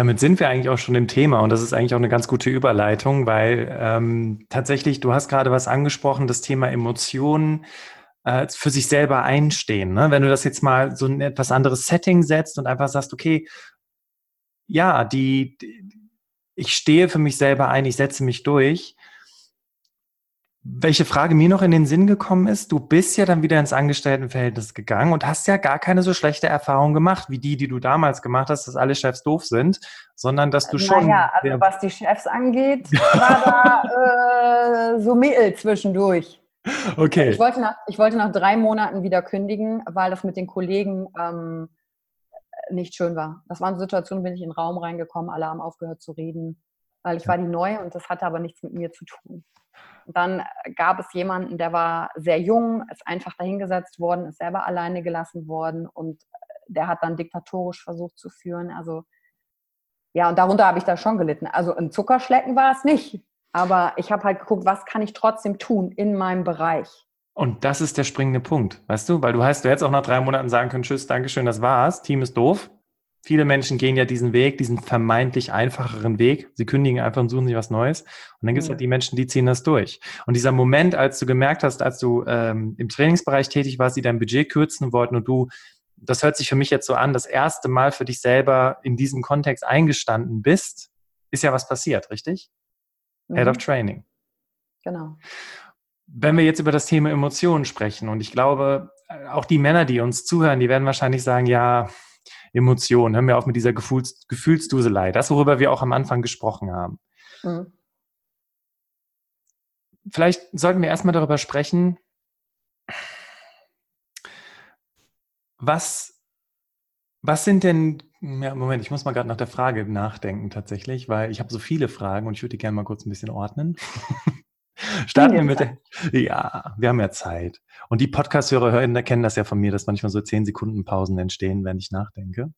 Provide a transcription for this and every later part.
Damit sind wir eigentlich auch schon im Thema und das ist eigentlich auch eine ganz gute Überleitung, weil ähm, tatsächlich, du hast gerade was angesprochen, das Thema Emotionen äh, für sich selber einstehen. Ne? Wenn du das jetzt mal so ein etwas anderes Setting setzt und einfach sagst, okay, ja, die, die ich stehe für mich selber ein, ich setze mich durch, welche Frage mir noch in den Sinn gekommen ist, du bist ja dann wieder ins Angestelltenverhältnis gegangen und hast ja gar keine so schlechte Erfahrung gemacht, wie die, die du damals gemacht hast, dass alle Chefs doof sind, sondern dass du schon. Naja, also was die Chefs angeht, war da äh, so Mittel zwischendurch. Okay. Ich wollte, nach, ich wollte nach drei Monaten wieder kündigen, weil das mit den Kollegen ähm, nicht schön war. Das war eine Situation, bin ich in den Raum reingekommen, alle haben aufgehört zu reden, weil ich war die Neue und das hatte aber nichts mit mir zu tun. Dann äh, gab es jemanden, der war sehr jung, ist einfach dahingesetzt worden, ist selber alleine gelassen worden und äh, der hat dann diktatorisch versucht zu führen. Also ja, und darunter habe ich da schon gelitten. Also ein Zuckerschlecken war es nicht. Aber ich habe halt geguckt, was kann ich trotzdem tun in meinem Bereich. Und das ist der springende Punkt, weißt du? Weil du heißt, du hättest auch nach drei Monaten sagen können, tschüss, Dankeschön, das war's, Team ist doof. Viele Menschen gehen ja diesen Weg, diesen vermeintlich einfacheren Weg. Sie kündigen einfach und suchen sich was Neues. Und dann gibt es halt die Menschen, die ziehen das durch. Und dieser Moment, als du gemerkt hast, als du ähm, im Trainingsbereich tätig warst, die dein Budget kürzen wollten und du, das hört sich für mich jetzt so an, das erste Mal für dich selber in diesem Kontext eingestanden bist, ist ja was passiert, richtig? Mhm. Head of mhm. Training. Genau. Wenn wir jetzt über das Thema Emotionen sprechen, und ich glaube, äh, auch die Männer, die uns zuhören, die werden wahrscheinlich sagen, ja, Emotionen. Hören wir auf mit dieser Gefühls Gefühlsduselei. Das, worüber wir auch am Anfang gesprochen haben. Mhm. Vielleicht sollten wir erstmal darüber sprechen, was, was sind denn, ja, Moment, ich muss mal gerade nach der Frage nachdenken tatsächlich, weil ich habe so viele Fragen und ich würde die gerne mal kurz ein bisschen ordnen. Starten wir mit der, ja, wir haben ja Zeit. Und die Podcast-Hörer kennen das ja von mir, dass manchmal so zehn Sekunden Pausen entstehen, wenn ich nachdenke.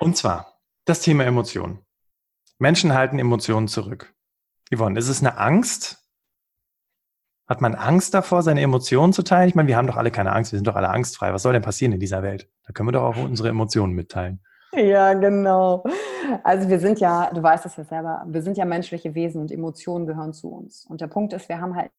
Und zwar das Thema Emotionen. Menschen halten Emotionen zurück. Yvonne, ist es eine Angst? Hat man Angst davor, seine Emotionen zu teilen? Ich meine, wir haben doch alle keine Angst, wir sind doch alle angstfrei. Was soll denn passieren in dieser Welt? Da können wir doch auch unsere Emotionen mitteilen. Ja, genau. Also wir sind ja, du weißt es ja selber, wir sind ja menschliche Wesen und Emotionen gehören zu uns. Und der Punkt ist, wir haben halt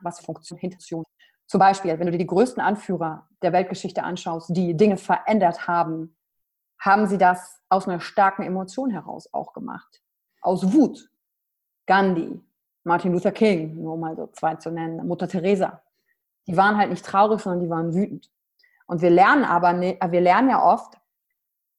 was funktioniert. Zum Beispiel, wenn du dir die größten Anführer der Weltgeschichte anschaust, die Dinge verändert haben, haben sie das aus einer starken Emotion heraus auch gemacht. Aus Wut. Gandhi, Martin Luther King, nur mal so zwei zu nennen, Mutter Teresa. Die waren halt nicht traurig, sondern die waren wütend. Und wir lernen aber, ne, wir lernen ja oft,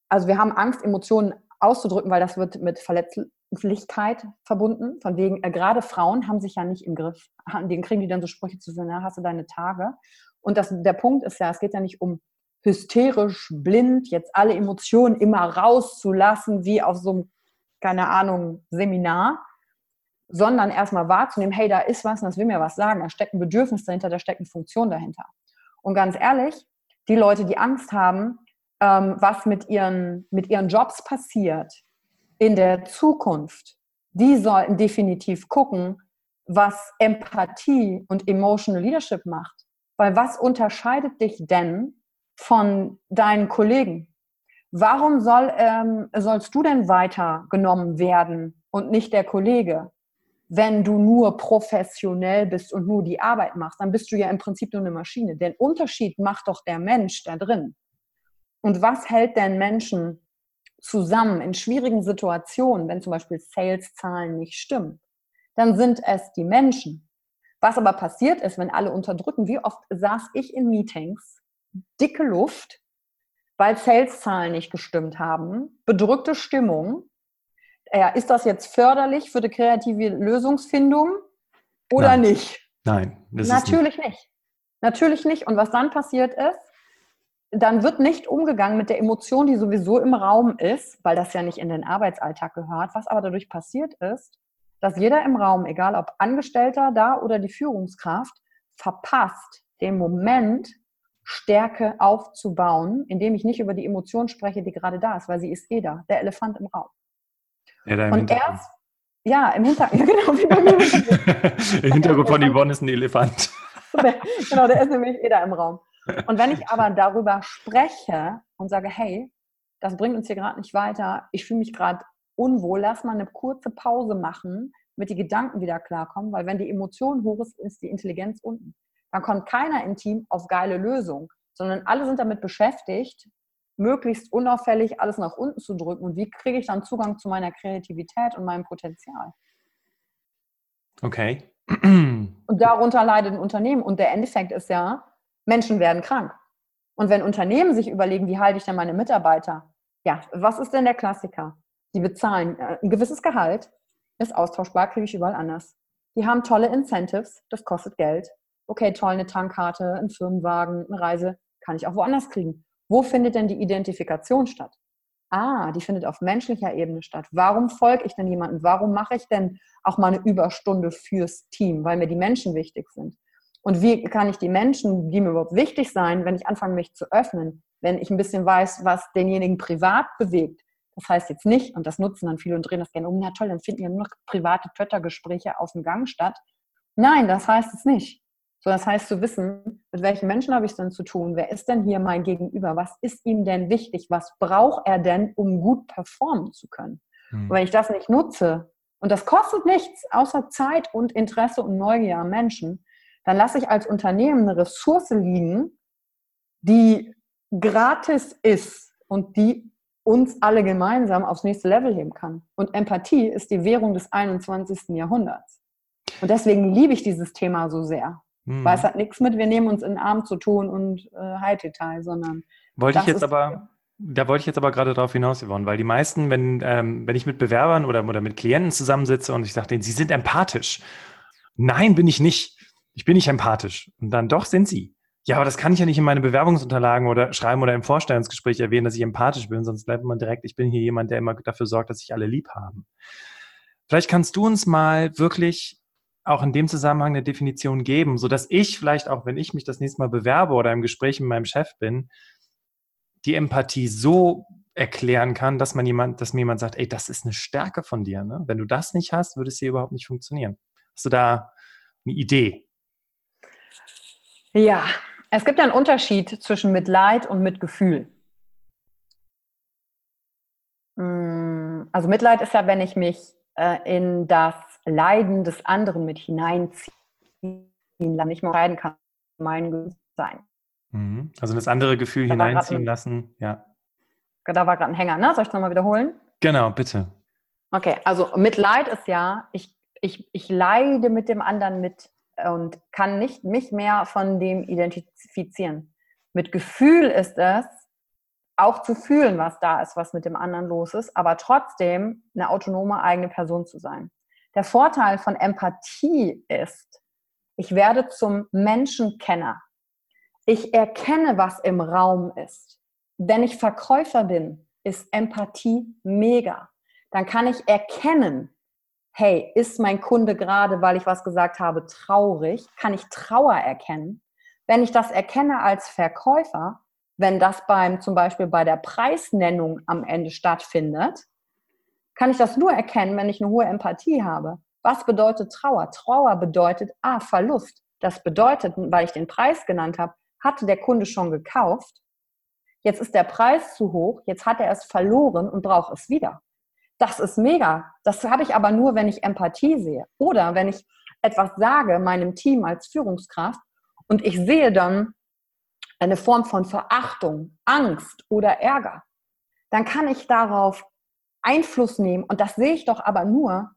also wir haben Angst, Emotionen auszudrücken, weil das wird mit Verletzlichkeit verbunden. Von wegen, äh, gerade Frauen haben sich ja nicht im Griff. Den kriegen die dann so Sprüche zu na, hast du deine Tage. Und das, der Punkt ist ja, es geht ja nicht um hysterisch, blind, jetzt alle Emotionen immer rauszulassen, wie auf so einem, keine Ahnung, Seminar, sondern erstmal wahrzunehmen, hey, da ist was und das will mir was sagen. Da steckt ein Bedürfnis dahinter, da steckt eine Funktion dahinter. Und ganz ehrlich, die Leute, die Angst haben, ähm, was mit ihren, mit ihren Jobs passiert in der Zukunft, die sollten definitiv gucken, was Empathie und Emotional Leadership macht. Weil was unterscheidet dich denn von deinen Kollegen? Warum soll, ähm, sollst du denn weitergenommen werden und nicht der Kollege? Wenn du nur professionell bist und nur die Arbeit machst, dann bist du ja im Prinzip nur eine Maschine. Den Unterschied macht doch der Mensch da drin. Und was hält denn Menschen zusammen in schwierigen Situationen, wenn zum Beispiel Sales-Zahlen nicht stimmen? Dann sind es die Menschen. Was aber passiert ist, wenn alle unterdrücken, wie oft saß ich in Meetings, dicke Luft, weil Sales-Zahlen nicht gestimmt haben, bedrückte Stimmung, ja, ist das jetzt förderlich für die kreative Lösungsfindung oder Nein. nicht? Nein, natürlich nicht. nicht. Natürlich nicht. Und was dann passiert ist, dann wird nicht umgegangen mit der Emotion, die sowieso im Raum ist, weil das ja nicht in den Arbeitsalltag gehört. Was aber dadurch passiert ist, dass jeder im Raum, egal ob Angestellter da oder die Führungskraft, verpasst, den Moment Stärke aufzubauen, indem ich nicht über die Emotion spreche, die gerade da ist, weil sie ist eh da, der Elefant im Raum. Ja, da im und erst, ja, im Hintergrund, ja, genau, wie bei mir. Im Hintergrund von Yvonne ist ein Elefant. genau, der ist nämlich eh da im Raum. Und wenn ich aber darüber spreche und sage, hey, das bringt uns hier gerade nicht weiter, ich fühle mich gerade unwohl, lass mal eine kurze Pause machen, damit die Gedanken wieder klarkommen, weil wenn die Emotion hoch ist, ist die Intelligenz unten. Dann kommt keiner im Team auf geile Lösung, sondern alle sind damit beschäftigt, möglichst unauffällig alles nach unten zu drücken. Und wie kriege ich dann Zugang zu meiner Kreativität und meinem Potenzial? Okay. Und darunter leidet ein Unternehmen. Und der Endeffekt ist ja, Menschen werden krank. Und wenn Unternehmen sich überlegen, wie halte ich denn meine Mitarbeiter? Ja, was ist denn der Klassiker? Die bezahlen äh, ein gewisses Gehalt, ist austauschbar, kriege ich überall anders. Die haben tolle Incentives, das kostet Geld. Okay, toll, eine Tankkarte, ein Firmenwagen, eine Reise, kann ich auch woanders kriegen. Wo findet denn die Identifikation statt? Ah, die findet auf menschlicher Ebene statt. Warum folge ich denn jemandem? Warum mache ich denn auch mal eine Überstunde fürs Team? Weil mir die Menschen wichtig sind. Und wie kann ich die Menschen, die mir überhaupt wichtig sein, wenn ich anfange, mich zu öffnen, wenn ich ein bisschen weiß, was denjenigen privat bewegt? Das heißt jetzt nicht, und das nutzen dann viele und drehen das gerne um, na toll, dann finden ja nur noch private Twitter-Gespräche auf dem Gang statt. Nein, das heißt es nicht. So, das heißt zu wissen, mit welchen Menschen habe ich es denn zu tun? Wer ist denn hier mein Gegenüber? Was ist ihm denn wichtig? Was braucht er denn, um gut performen zu können? Mhm. Und wenn ich das nicht nutze, und das kostet nichts außer Zeit und Interesse und Neugier am Menschen, dann lasse ich als Unternehmen eine Ressource liegen, die gratis ist und die uns alle gemeinsam aufs nächste Level heben kann. Und Empathie ist die Währung des 21. Jahrhunderts. Und deswegen liebe ich dieses Thema so sehr. Hm. Weil es hat nichts mit, wir nehmen uns in den Arm zu tun und äh, High-Detail, sondern. Wollte ich jetzt aber, da wollte ich jetzt aber gerade darauf hinaus, Yvonne, weil die meisten, wenn, ähm, wenn ich mit Bewerbern oder, oder mit Klienten zusammensitze und ich sage denen, sie sind empathisch. Nein, bin ich nicht. Ich bin nicht empathisch. Und dann doch sind sie. Ja, aber das kann ich ja nicht in meine Bewerbungsunterlagen oder schreiben oder im Vorstellungsgespräch erwähnen, dass ich empathisch bin, sonst bleibt man direkt, ich bin hier jemand, der immer dafür sorgt, dass sich alle lieb haben. Vielleicht kannst du uns mal wirklich auch in dem Zusammenhang eine Definition geben, so dass ich vielleicht auch, wenn ich mich das nächste Mal bewerbe oder im Gespräch mit meinem Chef bin, die Empathie so erklären kann, dass man jemand, dass mir jemand sagt, ey, das ist eine Stärke von dir. Ne? Wenn du das nicht hast, würde es hier überhaupt nicht funktionieren. Hast du da eine Idee? Ja, es gibt einen Unterschied zwischen Mitleid und Mitgefühl. Mm, also Mitleid ist ja, wenn ich mich äh, in das Leiden des anderen mit hineinziehen, dann nicht mehr entscheiden kann, mein sein. Mhm. Also das andere Gefühl da hineinziehen lassen, ja. Da war gerade ein Hänger, ne? Soll ich es nochmal wiederholen? Genau, bitte. Okay, also Mitleid ist ja, ich, ich, ich leide mit dem anderen mit und kann nicht mich mehr von dem identifizieren. Mit Gefühl ist es, auch zu fühlen, was da ist, was mit dem anderen los ist, aber trotzdem eine autonome eigene Person zu sein. Der Vorteil von Empathie ist, ich werde zum Menschenkenner. Ich erkenne, was im Raum ist. Wenn ich Verkäufer bin, ist Empathie mega. Dann kann ich erkennen, hey, ist mein Kunde gerade, weil ich was gesagt habe, traurig? Kann ich Trauer erkennen? Wenn ich das erkenne als Verkäufer, wenn das beim zum Beispiel bei der Preisnennung am Ende stattfindet, kann ich das nur erkennen, wenn ich eine hohe Empathie habe. Was bedeutet Trauer? Trauer bedeutet, ah, Verlust. Das bedeutet, weil ich den Preis genannt habe, hatte der Kunde schon gekauft. Jetzt ist der Preis zu hoch, jetzt hat er es verloren und braucht es wieder. Das ist mega. Das habe ich aber nur, wenn ich Empathie sehe. Oder wenn ich etwas sage meinem Team als Führungskraft und ich sehe dann eine Form von Verachtung, Angst oder Ärger, dann kann ich darauf Einfluss nehmen. Und das sehe ich doch aber nur,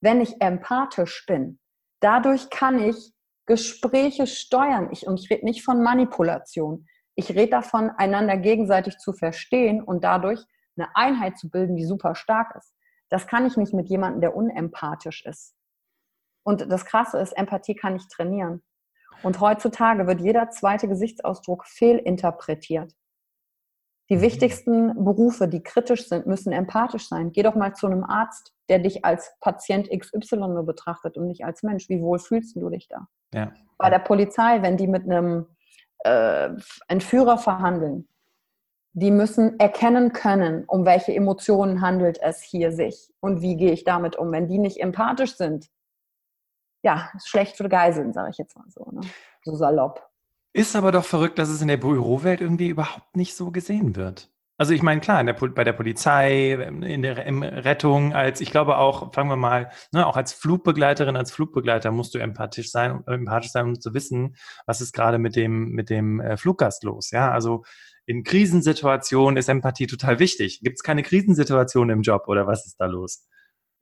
wenn ich empathisch bin. Dadurch kann ich Gespräche steuern. Ich, und ich rede nicht von Manipulation. Ich rede davon, einander gegenseitig zu verstehen und dadurch eine Einheit zu bilden, die super stark ist. Das kann ich nicht mit jemandem, der unempathisch ist. Und das Krasse ist, Empathie kann ich trainieren. Und heutzutage wird jeder zweite Gesichtsausdruck fehlinterpretiert. Die mhm. wichtigsten Berufe, die kritisch sind, müssen empathisch sein. Geh doch mal zu einem Arzt, der dich als Patient XY nur betrachtet und nicht als Mensch. Wie wohl fühlst du dich da? Ja. Bei der Polizei, wenn die mit einem äh, Entführer verhandeln, die müssen erkennen können, um welche Emotionen handelt es hier sich und wie gehe ich damit um. Wenn die nicht empathisch sind, ja, ist schlecht für Geiseln, sage ich jetzt mal so, ne? so salopp. Ist aber doch verrückt, dass es in der Bürowelt irgendwie überhaupt nicht so gesehen wird. Also ich meine, klar, der, bei der Polizei, in der in Rettung, als ich glaube auch, fangen wir mal, ne, auch als Flugbegleiterin, als Flugbegleiter musst du empathisch sein, empathisch sein, um zu wissen, was ist gerade mit dem, mit dem äh, Fluggast los. Ja, also in Krisensituationen ist Empathie total wichtig. Gibt es keine Krisensituation im Job oder was ist da los?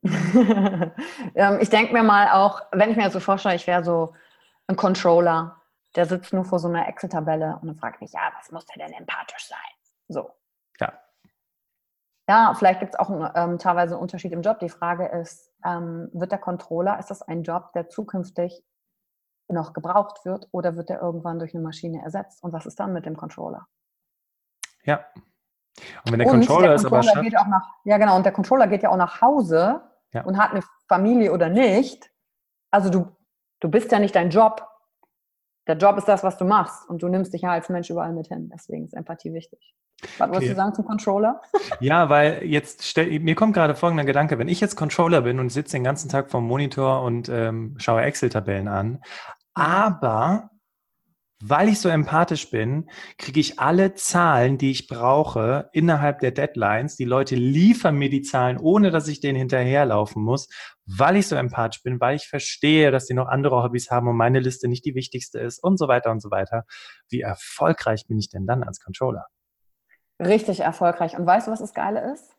Ähm, ich denke mir mal auch, wenn ich mir so vorstelle, ich wäre so ein Controller, der sitzt nur vor so einer Excel-Tabelle und dann fragt mich, ja, was muss der denn empathisch sein? So. Ja. Ja, vielleicht gibt es auch ähm, teilweise einen Unterschied im Job. Die Frage ist, ähm, wird der Controller, ist das ein Job, der zukünftig noch gebraucht wird oder wird der irgendwann durch eine Maschine ersetzt? Und was ist dann mit dem Controller? Ja. Und wenn der und Controller, der Controller ist aber geht auch nach, Ja, genau. Und der Controller geht ja auch nach Hause ja. und hat eine Familie oder nicht. Also du, du bist ja nicht dein Job. Der Job ist das, was du machst. Und du nimmst dich ja als Mensch überall mit hin. Deswegen ist Empathie wichtig. Was okay. wolltest du sagen zum Controller? Ja, weil jetzt stell, mir kommt gerade folgender Gedanke, wenn ich jetzt Controller bin und sitze den ganzen Tag vorm Monitor und ähm, schaue Excel-Tabellen an, aber weil ich so empathisch bin, kriege ich alle Zahlen, die ich brauche, innerhalb der Deadlines. Die Leute liefern mir die Zahlen, ohne dass ich denen hinterherlaufen muss, weil ich so empathisch bin, weil ich verstehe, dass sie noch andere Hobbys haben und meine Liste nicht die wichtigste ist und so weiter und so weiter. Wie erfolgreich bin ich denn dann als Controller? Richtig erfolgreich. Und weißt du, was das Geile ist?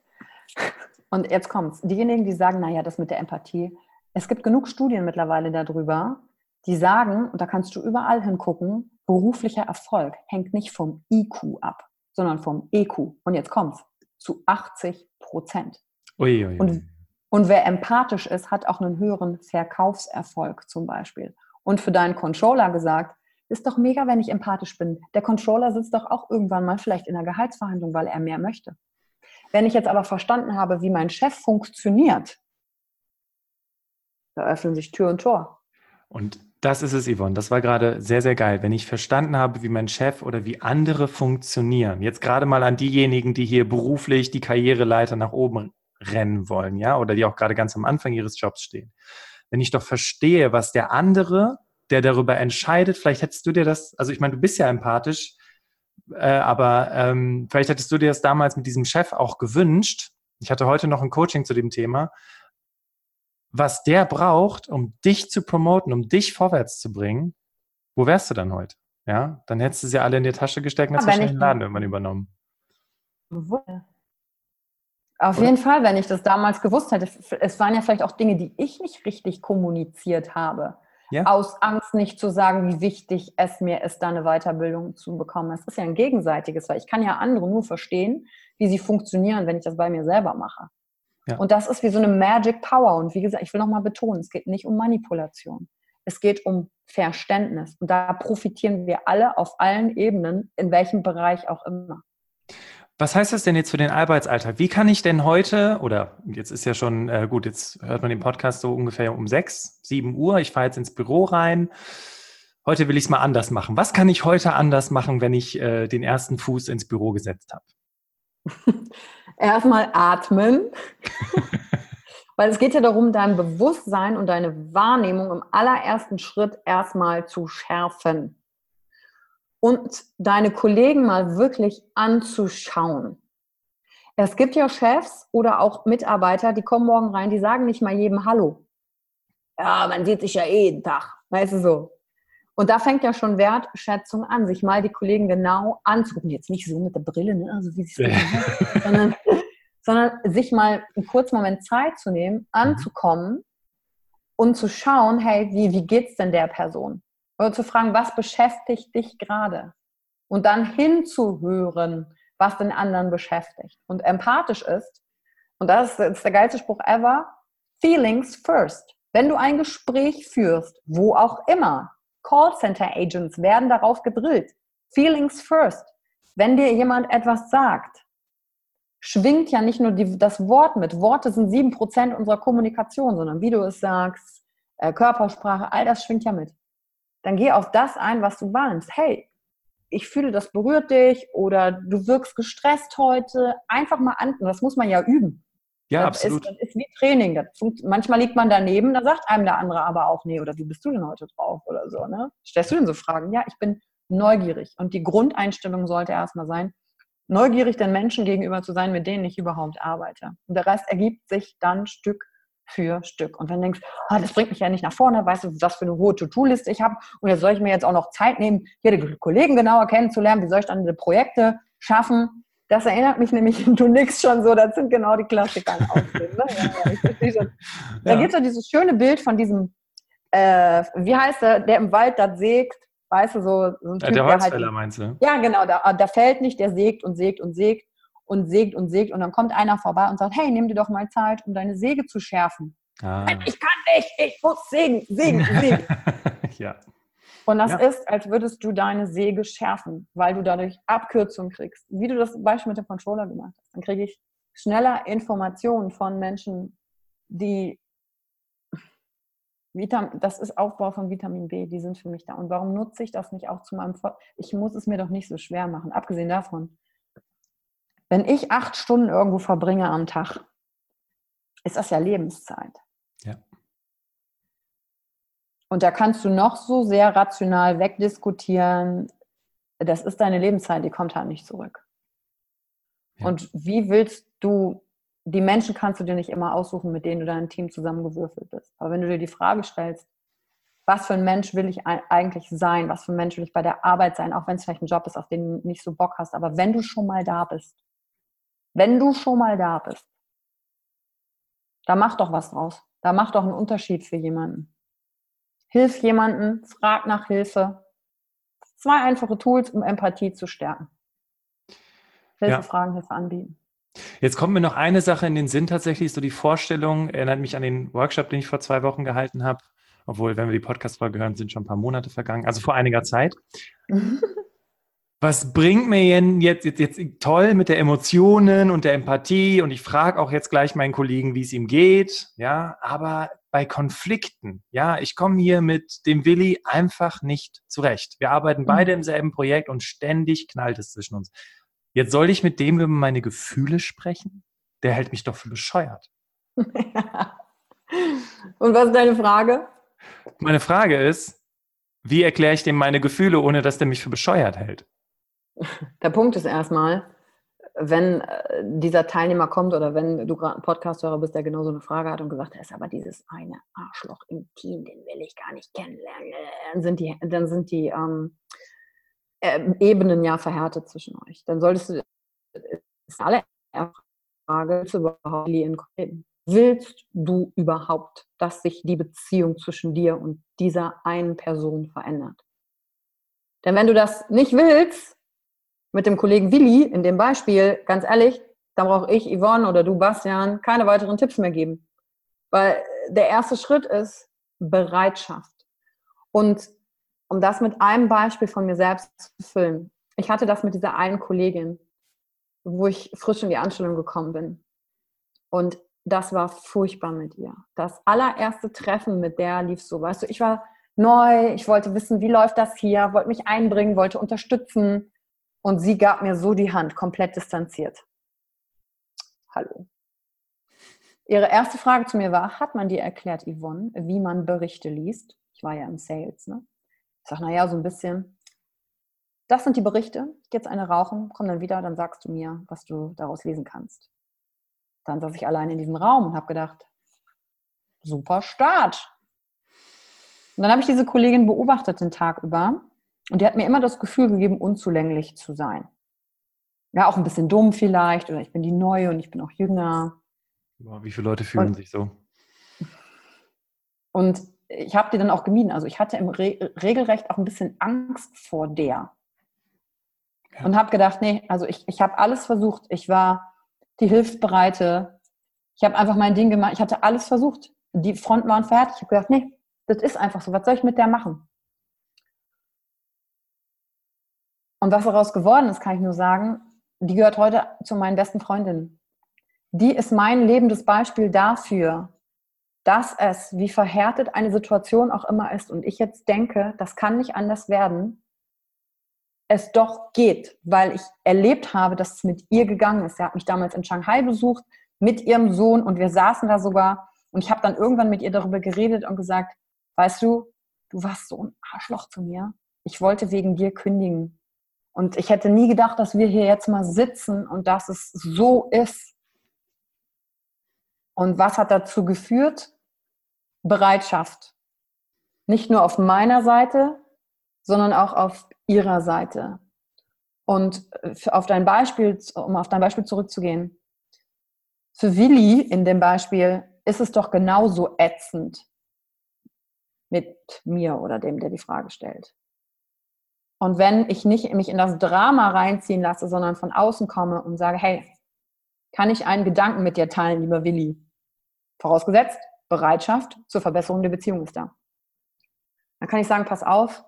Und jetzt kommt's. Diejenigen, die sagen, naja, das mit der Empathie. Es gibt genug Studien mittlerweile darüber, die sagen, und da kannst du überall hingucken, beruflicher Erfolg hängt nicht vom IQ ab, sondern vom EQ. Und jetzt kommt's. Zu 80 Prozent. Und, und wer empathisch ist, hat auch einen höheren Verkaufserfolg zum Beispiel. Und für deinen Controller gesagt, ist doch mega, wenn ich empathisch bin. Der Controller sitzt doch auch irgendwann mal vielleicht in einer Gehaltsverhandlung, weil er mehr möchte. Wenn ich jetzt aber verstanden habe, wie mein Chef funktioniert, da öffnen sich Tür und Tor. Und das ist es, Yvonne. Das war gerade sehr, sehr geil. Wenn ich verstanden habe, wie mein Chef oder wie andere funktionieren. Jetzt gerade mal an diejenigen, die hier beruflich die Karriereleiter nach oben rennen wollen, ja, oder die auch gerade ganz am Anfang ihres Jobs stehen. Wenn ich doch verstehe, was der andere der darüber entscheidet. Vielleicht hättest du dir das, also ich meine, du bist ja empathisch, äh, aber ähm, vielleicht hättest du dir das damals mit diesem Chef auch gewünscht. Ich hatte heute noch ein Coaching zu dem Thema, was der braucht, um dich zu promoten, um dich vorwärts zu bringen. Wo wärst du dann heute? Ja, dann hättest du sie alle in die Tasche gesteckt und hättest wahrscheinlich den Laden irgendwann übernommen. Auf Oder? jeden Fall, wenn ich das damals gewusst hätte. Es waren ja vielleicht auch Dinge, die ich nicht richtig kommuniziert habe ja? aus Angst nicht zu sagen, wie wichtig es mir ist, da eine Weiterbildung zu bekommen. Es ist ja ein gegenseitiges, weil ich kann ja andere nur verstehen, wie sie funktionieren, wenn ich das bei mir selber mache. Ja. Und das ist wie so eine Magic Power. Und wie gesagt, ich will nochmal betonen, es geht nicht um Manipulation. Es geht um Verständnis. Und da profitieren wir alle auf allen Ebenen, in welchem Bereich auch immer. Was heißt das denn jetzt für den Arbeitsalltag? Wie kann ich denn heute, oder jetzt ist ja schon, äh, gut, jetzt hört man den Podcast so ungefähr um sechs, sieben Uhr, ich fahre jetzt ins Büro rein. Heute will ich es mal anders machen. Was kann ich heute anders machen, wenn ich äh, den ersten Fuß ins Büro gesetzt habe? Erstmal atmen. Weil es geht ja darum, dein Bewusstsein und deine Wahrnehmung im allerersten Schritt erstmal zu schärfen und deine Kollegen mal wirklich anzuschauen. Es gibt ja Chefs oder auch Mitarbeiter, die kommen morgen rein, die sagen nicht mal jedem Hallo. Ja, man sieht sich ja eh jeden Tag, weißt du so. Und da fängt ja schon Wertschätzung an, sich mal die Kollegen genau anzugucken. Jetzt nicht so mit der Brille, ne? also wie sie es sondern, sondern sich mal einen kurzen Moment Zeit zu nehmen, mhm. anzukommen und zu schauen, hey, wie, wie geht's denn der Person? Oder zu fragen, was beschäftigt dich gerade? Und dann hinzuhören, was den anderen beschäftigt. Und empathisch ist, und das ist der geilste Spruch ever, Feelings first. Wenn du ein Gespräch führst, wo auch immer, Callcenter Agents werden darauf gedrillt. Feelings first. Wenn dir jemand etwas sagt, schwingt ja nicht nur die, das Wort mit. Worte sind sieben Prozent unserer Kommunikation, sondern wie du es sagst, äh, Körpersprache, all das schwingt ja mit dann geh auf das ein, was du wahrnimmst. Hey, ich fühle, das berührt dich oder du wirkst gestresst heute. Einfach mal an. Das muss man ja üben. Ja, das absolut. Ist, das ist wie Training. manchmal liegt man daneben, da sagt einem der andere aber auch, nee, oder wie bist du denn heute drauf oder so. Ne? Stellst du denn so Fragen? Ja, ich bin neugierig. Und die Grundeinstellung sollte erstmal sein, neugierig den Menschen gegenüber zu sein, mit denen ich überhaupt arbeite. Und der Rest ergibt sich dann Stück für Stück. Und wenn du denkst, oh, das bringt mich ja nicht nach vorne, weißt du, was für eine hohe To-Do-Liste ich habe und jetzt soll ich mir jetzt auch noch Zeit nehmen, hier die Kollegen genauer kennenzulernen, wie soll ich dann diese Projekte schaffen? Das erinnert mich nämlich, du nix schon so, das sind genau die Klassiker. Ne? Ja, ja, da gibt es ja dieses schöne Bild von diesem, äh, wie heißt der, der im Wald das sägt, weißt du, so, so ein typ, Der Holzfäller halt, meinst du? Ja, genau, der, der fällt nicht, der sägt und sägt und sägt und sägt und sägt und dann kommt einer vorbei und sagt, hey, nimm dir doch mal Zeit, um deine Säge zu schärfen. Ah. Ich kann nicht, ich muss sägen, sägen, sägen. ja. Und das ja. ist, als würdest du deine Säge schärfen, weil du dadurch Abkürzungen kriegst. Wie du das Beispiel mit dem Controller gemacht hast. Dann kriege ich schneller Informationen von Menschen, die Vitamin, das ist Aufbau von Vitamin B, die sind für mich da. Und warum nutze ich das nicht auch zu meinem Vor Ich muss es mir doch nicht so schwer machen. Abgesehen davon, wenn ich acht Stunden irgendwo verbringe am Tag, ist das ja Lebenszeit. Ja. Und da kannst du noch so sehr rational wegdiskutieren. Das ist deine Lebenszeit, die kommt halt nicht zurück. Ja. Und wie willst du, die Menschen kannst du dir nicht immer aussuchen, mit denen du dein Team zusammengewürfelt bist. Aber wenn du dir die Frage stellst, was für ein Mensch will ich eigentlich sein? Was für ein Mensch will ich bei der Arbeit sein? Auch wenn es vielleicht ein Job ist, auf den du nicht so Bock hast. Aber wenn du schon mal da bist, wenn du schon mal da bist, da mach doch was draus. Da mach doch einen Unterschied für jemanden. Hilf jemanden, frag nach Hilfe. Zwei einfache Tools, um Empathie zu stärken. Hilfe ja. fragen, Hilfe anbieten. Jetzt kommt mir noch eine Sache in den Sinn tatsächlich, so die Vorstellung, erinnert mich an den Workshop, den ich vor zwei Wochen gehalten habe. Obwohl, wenn wir die Podcast-Folge hören, sind schon ein paar Monate vergangen, also vor einiger Zeit. was bringt mir jetzt, jetzt, jetzt toll mit der Emotionen und der Empathie und ich frage auch jetzt gleich meinen Kollegen, wie es ihm geht, ja, aber bei Konflikten, ja, ich komme hier mit dem Willi einfach nicht zurecht. Wir arbeiten beide mhm. im selben Projekt und ständig knallt es zwischen uns. Jetzt soll ich mit dem über meine Gefühle sprechen? Der hält mich doch für bescheuert. und was ist deine Frage? Meine Frage ist, wie erkläre ich dem meine Gefühle, ohne dass der mich für bescheuert hält? Der Punkt ist erstmal, wenn äh, dieser Teilnehmer kommt oder wenn du gerade ein Podcast-Hörer bist, der genau so eine Frage hat und gesagt ist aber dieses eine Arschloch im Team, den will ich gar nicht kennenlernen, dann sind die, dann sind die ähm, äh, Ebenen ja verhärtet zwischen euch. Dann solltest du, ist alle Frage, willst überhaupt? Willst du überhaupt, dass sich die Beziehung zwischen dir und dieser einen Person verändert? Denn wenn du das nicht willst, mit dem Kollegen Willi in dem Beispiel, ganz ehrlich, dann brauche ich, Yvonne oder du, Bastian, keine weiteren Tipps mehr geben. Weil der erste Schritt ist Bereitschaft. Und um das mit einem Beispiel von mir selbst zu füllen. Ich hatte das mit dieser einen Kollegin, wo ich frisch in die Anstellung gekommen bin. Und das war furchtbar mit ihr. Das allererste Treffen mit der lief so, weißt du, ich war neu, ich wollte wissen, wie läuft das hier, wollte mich einbringen, wollte unterstützen. Und sie gab mir so die Hand, komplett distanziert. Hallo. Ihre erste Frage zu mir war, hat man dir erklärt, Yvonne, wie man Berichte liest? Ich war ja im Sales, ne? Ich sage, naja, so ein bisschen. Das sind die Berichte. Ich gehe jetzt eine rauchen, komm dann wieder, dann sagst du mir, was du daraus lesen kannst. Dann saß ich allein in diesem Raum und habe gedacht, super Start. Und dann habe ich diese Kollegin beobachtet den Tag über und die hat mir immer das Gefühl gegeben, unzulänglich zu sein. Ja, auch ein bisschen dumm vielleicht oder ich bin die Neue und ich bin auch jünger. Wie viele Leute fühlen und, sich so? Und ich habe die dann auch gemieden. Also ich hatte im Re Regelrecht auch ein bisschen Angst vor der. Ja. Und habe gedacht, nee, also ich, ich habe alles versucht. Ich war die Hilfsbereite. Ich habe einfach mein Ding gemacht. Ich hatte alles versucht. Die Fronten waren fertig. Ich habe gedacht, nee, das ist einfach so. Was soll ich mit der machen? Und was daraus geworden ist, kann ich nur sagen, die gehört heute zu meinen besten Freundinnen. Die ist mein lebendes Beispiel dafür, dass es, wie verhärtet eine Situation auch immer ist, und ich jetzt denke, das kann nicht anders werden, es doch geht, weil ich erlebt habe, dass es mit ihr gegangen ist. Sie hat mich damals in Shanghai besucht mit ihrem Sohn und wir saßen da sogar und ich habe dann irgendwann mit ihr darüber geredet und gesagt, weißt du, du warst so ein Arschloch zu mir ich wollte wegen dir kündigen. Und ich hätte nie gedacht, dass wir hier jetzt mal sitzen und dass es so ist. Und was hat dazu geführt? Bereitschaft. Nicht nur auf meiner Seite, sondern auch auf ihrer Seite. Und äh, auf dein Beispiel, um auf dein Beispiel zurückzugehen, für Willi in dem Beispiel ist es doch genauso ätzend mit mir oder dem, der die Frage stellt. Und wenn ich nicht mich in das Drama reinziehen lasse, sondern von außen komme und sage, hey, kann ich einen Gedanken mit dir teilen, lieber Willi? Vorausgesetzt, Bereitschaft zur Verbesserung der Beziehung ist da. Dann kann ich sagen, pass auf,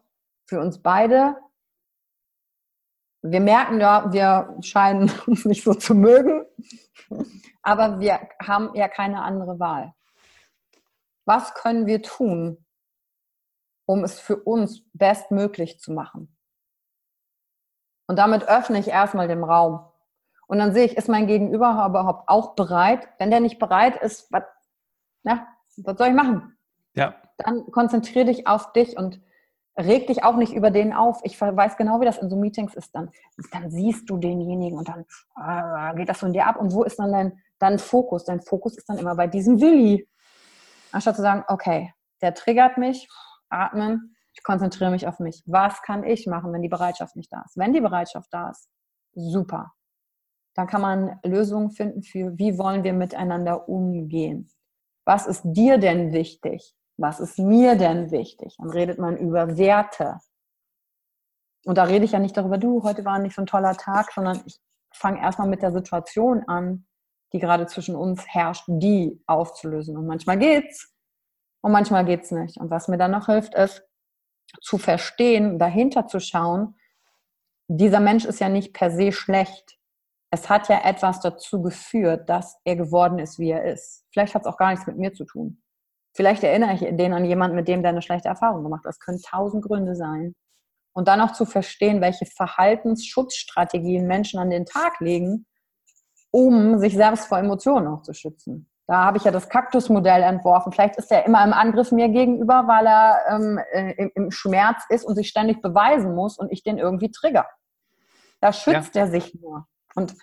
für uns beide, wir merken ja, wir scheinen uns nicht so zu mögen, aber wir haben ja keine andere Wahl. Was können wir tun, um es für uns bestmöglich zu machen? Und damit öffne ich erstmal den Raum. Und dann sehe ich, ist mein Gegenüber überhaupt auch bereit? Wenn der nicht bereit ist, was, ja, was soll ich machen? Ja. Dann konzentriere dich auf dich und reg dich auch nicht über den auf. Ich weiß genau, wie das in so Meetings ist. Dann, dann siehst du denjenigen und dann äh, geht das von dir ab. Und wo ist dann dein, dein Fokus? Dein Fokus ist dann immer bei diesem Willi. Anstatt zu sagen, okay, der triggert mich, atmen, ich konzentriere mich auf mich. Was kann ich machen, wenn die Bereitschaft nicht da ist? Wenn die Bereitschaft da ist, super. Dann kann man Lösungen finden für, wie wollen wir miteinander umgehen. Was ist dir denn wichtig? Was ist mir denn wichtig? Dann redet man über Werte. Und da rede ich ja nicht darüber, du, heute war nicht so ein toller Tag, sondern ich fange erstmal mit der Situation an, die gerade zwischen uns herrscht, die aufzulösen. Und manchmal geht's und manchmal geht's nicht. Und was mir dann noch hilft, ist zu verstehen, dahinter zu schauen, dieser Mensch ist ja nicht per se schlecht. Es hat ja etwas dazu geführt, dass er geworden ist, wie er ist. Vielleicht hat es auch gar nichts mit mir zu tun. Vielleicht erinnere ich den an jemanden, mit dem der eine schlechte Erfahrung gemacht hat. Das können tausend Gründe sein. Und dann auch zu verstehen, welche Verhaltensschutzstrategien Menschen an den Tag legen, um sich selbst vor Emotionen auch zu schützen. Da habe ich ja das Kaktusmodell entworfen. Vielleicht ist er immer im Angriff mir gegenüber, weil er ähm, äh, im, im, Schmerz ist und sich ständig beweisen muss und ich den irgendwie trigger. Da schützt ja. er sich nur. Und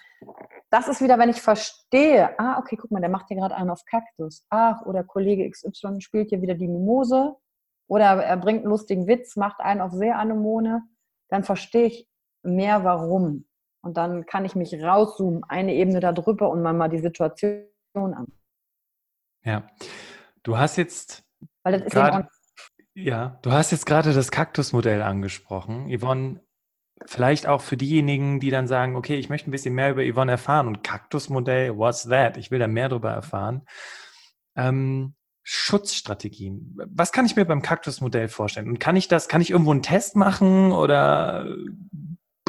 das ist wieder, wenn ich verstehe, ah, okay, guck mal, der macht hier gerade einen auf Kaktus. Ach, oder Kollege XY spielt hier wieder die Mimose. Oder er bringt einen lustigen Witz, macht einen auf sehr Anemone. Dann verstehe ich mehr, warum. Und dann kann ich mich rauszoomen, eine Ebene darüber und mal, mal die Situation an. Ja, du hast jetzt. Weil das ist grade, ja, du hast jetzt gerade das Kaktusmodell angesprochen. Yvonne, vielleicht auch für diejenigen, die dann sagen, okay, ich möchte ein bisschen mehr über Yvonne erfahren und Kaktusmodell, what's that? Ich will da mehr darüber erfahren. Ähm, Schutzstrategien. Was kann ich mir beim Kaktusmodell vorstellen? Und kann ich das, kann ich irgendwo einen Test machen oder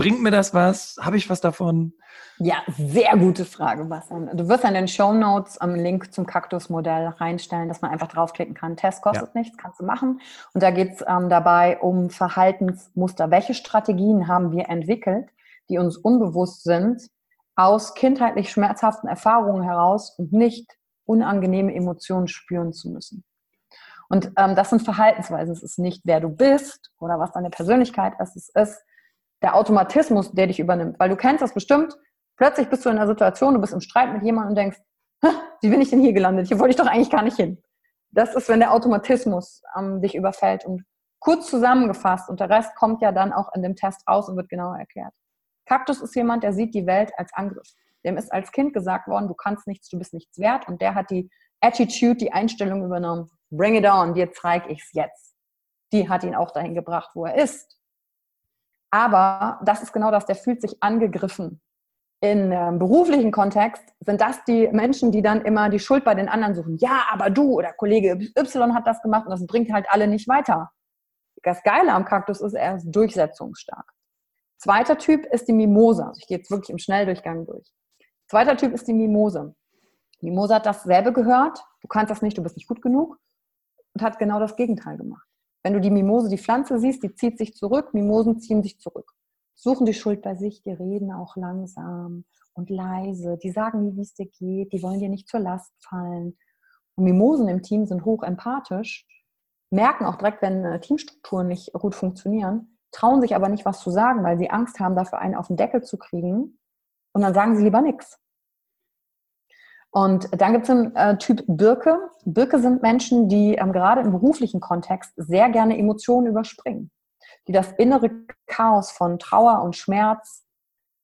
bringt mir das was? Habe ich was davon? Ja, sehr gute Frage, Bastian. Du wirst an den Show Notes einen Link zum Kaktusmodell reinstellen, dass man einfach draufklicken kann. Test kostet ja. nichts, kannst du machen. Und da geht es ähm, dabei um Verhaltensmuster. Welche Strategien haben wir entwickelt, die uns unbewusst sind, aus kindheitlich schmerzhaften Erfahrungen heraus und nicht unangenehme Emotionen spüren zu müssen? Und ähm, das sind Verhaltensweisen. Es ist nicht, wer du bist oder was deine Persönlichkeit ist. Es ist der Automatismus, der dich übernimmt. Weil du kennst das bestimmt, plötzlich bist du in einer Situation, du bist im Streit mit jemandem und denkst, wie bin ich denn hier gelandet? Hier wollte ich doch eigentlich gar nicht hin. Das ist, wenn der Automatismus ähm, dich überfällt. Und kurz zusammengefasst, und der Rest kommt ja dann auch in dem Test raus und wird genauer erklärt. Kaktus ist jemand, der sieht die Welt als Angriff. Dem ist als Kind gesagt worden, du kannst nichts, du bist nichts wert. Und der hat die Attitude, die Einstellung übernommen. Bring it on, dir zeige ich's jetzt. Die hat ihn auch dahin gebracht, wo er ist. Aber das ist genau das, der fühlt sich angegriffen. In ähm, beruflichen Kontext sind das die Menschen, die dann immer die Schuld bei den anderen suchen. Ja, aber du oder Kollege Y hat das gemacht und das bringt halt alle nicht weiter. Das Geile am Kaktus ist, er ist durchsetzungsstark. Zweiter Typ ist die Mimose. Also ich gehe jetzt wirklich im Schnelldurchgang durch. Zweiter Typ ist die Mimose. Mimose hat dasselbe gehört. Du kannst das nicht, du bist nicht gut genug. Und hat genau das Gegenteil gemacht. Wenn du die Mimose, die Pflanze siehst, die zieht sich zurück, Mimosen ziehen sich zurück. Suchen die Schuld bei sich, die reden auch langsam und leise, die sagen nie, wie es dir geht, die wollen dir nicht zur Last fallen. Und Mimosen im Team sind hoch empathisch, merken auch direkt, wenn äh, Teamstrukturen nicht gut funktionieren, trauen sich aber nicht, was zu sagen, weil sie Angst haben, dafür einen auf den Deckel zu kriegen. Und dann sagen sie lieber nichts. Und dann gibt es einen äh, Typ Birke. Birke sind Menschen, die ähm, gerade im beruflichen Kontext sehr gerne Emotionen überspringen, die das innere Chaos von Trauer und Schmerz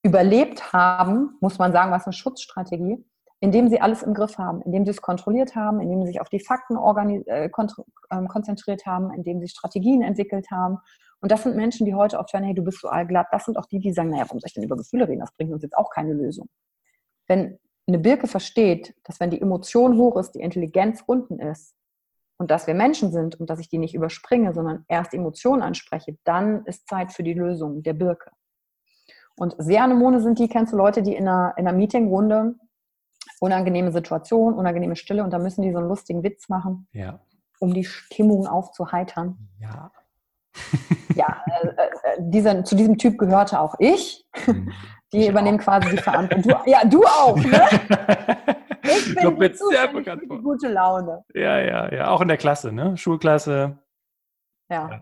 überlebt haben, muss man sagen, was eine Schutzstrategie, indem sie alles im Griff haben, indem sie es kontrolliert haben, indem sie sich auf die Fakten äh, ähm, konzentriert haben, indem sie Strategien entwickelt haben. Und das sind Menschen, die heute oft hören, hey, du bist so allglatt. Das sind auch die, die sagen, naja, warum soll ich denn über Gefühle reden? Das bringt uns jetzt auch keine Lösung. Wenn eine Birke versteht, dass wenn die Emotion hoch ist, die Intelligenz unten ist und dass wir Menschen sind und dass ich die nicht überspringe, sondern erst Emotionen anspreche, dann ist Zeit für die Lösung der Birke. Und sehr Anemone sind die, kennst du Leute, die in einer, in einer Meetingrunde unangenehme Situation, unangenehme Stille und da müssen die so einen lustigen Witz machen, ja. um die Stimmung aufzuheitern. Ja. ja, äh, äh, dieser, zu diesem Typ gehörte auch ich. Mhm. Die ich übernehmen auch. quasi die Verantwortung. Du, ja, du auch, ne? Ich bin ich jetzt sehr bekannt für die gute Laune. Ja, ja, ja. Auch in der Klasse, ne? Schulklasse. Ja. ja.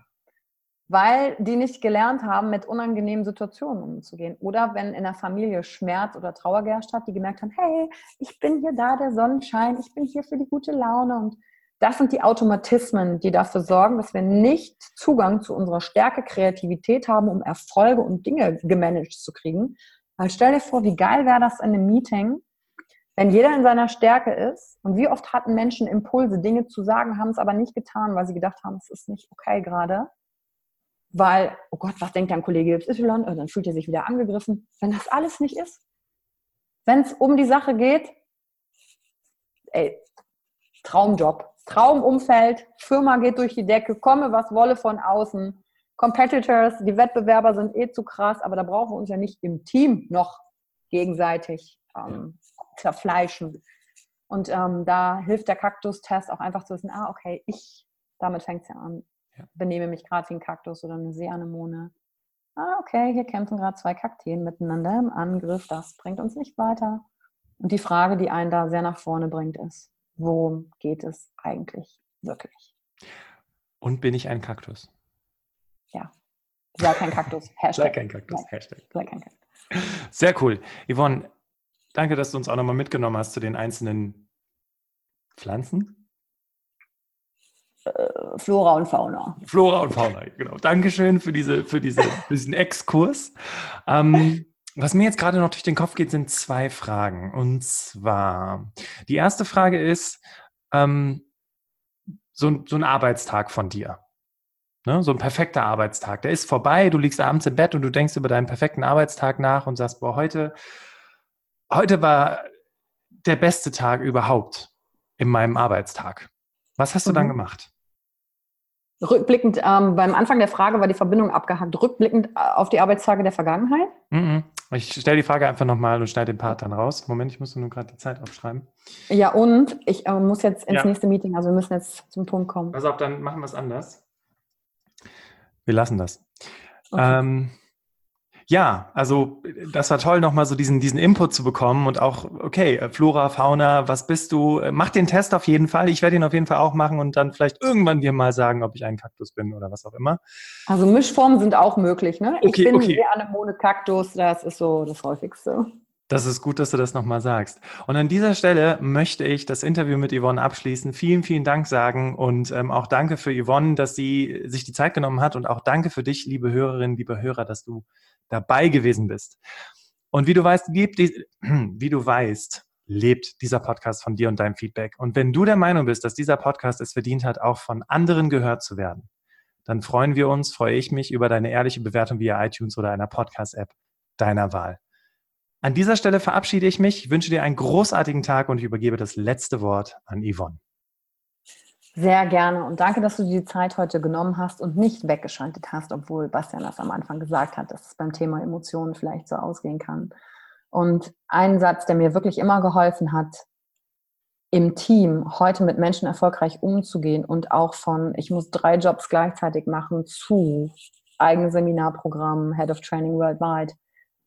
Weil die nicht gelernt haben, mit unangenehmen Situationen umzugehen. Oder wenn in der Familie Schmerz oder Trauer geherrscht hat, die gemerkt haben, hey, ich bin hier da, der Sonnenschein, ich bin hier für die gute Laune. Und das sind die Automatismen, die dafür sorgen, dass wir nicht Zugang zu unserer Stärke Kreativität haben, um Erfolge und Dinge gemanagt zu kriegen, weil stell dir vor, wie geil wäre das in einem Meeting, wenn jeder in seiner Stärke ist und wie oft hatten Menschen Impulse, Dinge zu sagen, haben es aber nicht getan, weil sie gedacht haben, es ist nicht okay gerade. Weil, oh Gott, was denkt dein Kollege Y? Und dann fühlt er sich wieder angegriffen. Wenn das alles nicht ist, wenn es um die Sache geht, ey, Traumjob, Traumumfeld, Firma geht durch die Decke, komme was wolle von außen, Competitors, die Wettbewerber sind eh zu krass, aber da brauchen wir uns ja nicht im Team noch gegenseitig ähm, zerfleischen. Und ähm, da hilft der Kaktus-Test auch einfach zu wissen, ah, okay, ich, damit fängt es ja an, ja. benehme mich gerade wie ein Kaktus oder eine Seeanemone. Ah, okay, hier kämpfen gerade zwei Kakteen miteinander im Angriff, das bringt uns nicht weiter. Und die Frage, die einen da sehr nach vorne bringt, ist, worum geht es eigentlich wirklich? Und bin ich ein Kaktus? Ja, sei kein Kaktus. Hashtag. Sei kein Kaktus. Hashtag. Sei kein Kaktus. Sehr cool. Yvonne, danke, dass du uns auch nochmal mitgenommen hast zu den einzelnen Pflanzen. Äh, Flora und Fauna. Flora und Fauna, genau. Dankeschön für, diese, für, diese, für diesen Exkurs. Ähm, was mir jetzt gerade noch durch den Kopf geht, sind zwei Fragen. Und zwar, die erste Frage ist, ähm, so, so ein Arbeitstag von dir. Ne? So ein perfekter Arbeitstag. Der ist vorbei, du liegst abends im Bett und du denkst über deinen perfekten Arbeitstag nach und sagst, boah, heute, heute war der beste Tag überhaupt in meinem Arbeitstag. Was hast du mhm. dann gemacht? Rückblickend, ähm, beim Anfang der Frage war die Verbindung abgehakt. Rückblickend äh, auf die Arbeitstage der Vergangenheit? Mhm. Ich stelle die Frage einfach nochmal und schneide den Part dann raus. Moment, ich muss nur gerade die Zeit aufschreiben. Ja, und ich äh, muss jetzt ins ja. nächste Meeting, also wir müssen jetzt zum Punkt kommen. Pass auf, dann machen wir es anders. Wir lassen das. Okay. Ähm, ja, also das war toll, nochmal so diesen, diesen Input zu bekommen und auch, okay, äh, Flora, Fauna, was bist du? Äh, mach den Test auf jeden Fall. Ich werde ihn auf jeden Fall auch machen und dann vielleicht irgendwann dir mal sagen, ob ich ein Kaktus bin oder was auch immer. Also Mischformen sind auch möglich, ne? Okay, ich bin okay. der Anemone Kaktus, das ist so das häufigste. Das ist gut, dass du das nochmal sagst. Und an dieser Stelle möchte ich das Interview mit Yvonne abschließen. Vielen, vielen Dank sagen und ähm, auch danke für Yvonne, dass sie sich die Zeit genommen hat und auch danke für dich, liebe Hörerinnen, liebe Hörer, dass du dabei gewesen bist. Und wie du weißt, lebt wie du weißt, lebt dieser Podcast von dir und deinem Feedback. Und wenn du der Meinung bist, dass dieser Podcast es verdient hat, auch von anderen gehört zu werden, dann freuen wir uns, freue ich mich über deine ehrliche Bewertung via iTunes oder einer Podcast-App deiner Wahl. An dieser Stelle verabschiede ich mich, wünsche dir einen großartigen Tag und ich übergebe das letzte Wort an Yvonne. Sehr gerne und danke, dass du dir die Zeit heute genommen hast und nicht weggeschaltet hast, obwohl Bastian das am Anfang gesagt hat, dass es beim Thema Emotionen vielleicht so ausgehen kann. Und ein Satz, der mir wirklich immer geholfen hat, im Team heute mit Menschen erfolgreich umzugehen und auch von, ich muss drei Jobs gleichzeitig machen, zu eigenen Seminarprogrammen, Head of Training Worldwide,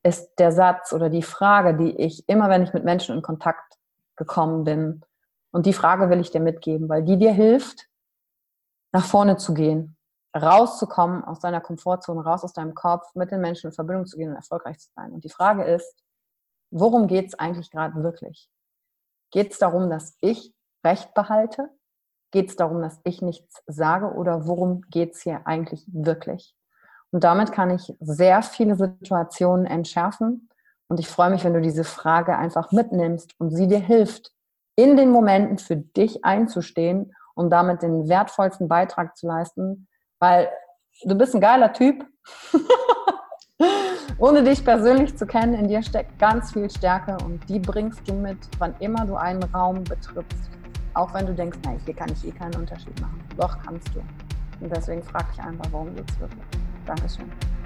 ist der Satz oder die Frage, die ich immer, wenn ich mit Menschen in Kontakt gekommen bin, und die Frage will ich dir mitgeben, weil die dir hilft, nach vorne zu gehen. rauszukommen aus deiner Komfortzone, raus aus deinem Kopf, mit den Menschen in Verbindung zu gehen und erfolgreich zu sein. Und die Frage ist, worum geht es eigentlich gerade wirklich? Geht es darum, dass ich Recht behalte? Geht es darum, dass ich nichts sage? Oder worum geht es hier eigentlich wirklich? Und damit kann ich sehr viele Situationen entschärfen. Und ich freue mich, wenn du diese Frage einfach mitnimmst und sie dir hilft, in den Momenten für dich einzustehen und damit den wertvollsten Beitrag zu leisten, weil du bist ein geiler Typ. Ohne dich persönlich zu kennen, in dir steckt ganz viel Stärke und die bringst du mit, wann immer du einen Raum betrittst. Auch wenn du denkst, nein, hier kann ich eh keinen Unterschied machen. Doch kannst du. Und deswegen frag dich einfach, warum geht's wirklich? Dankeschön.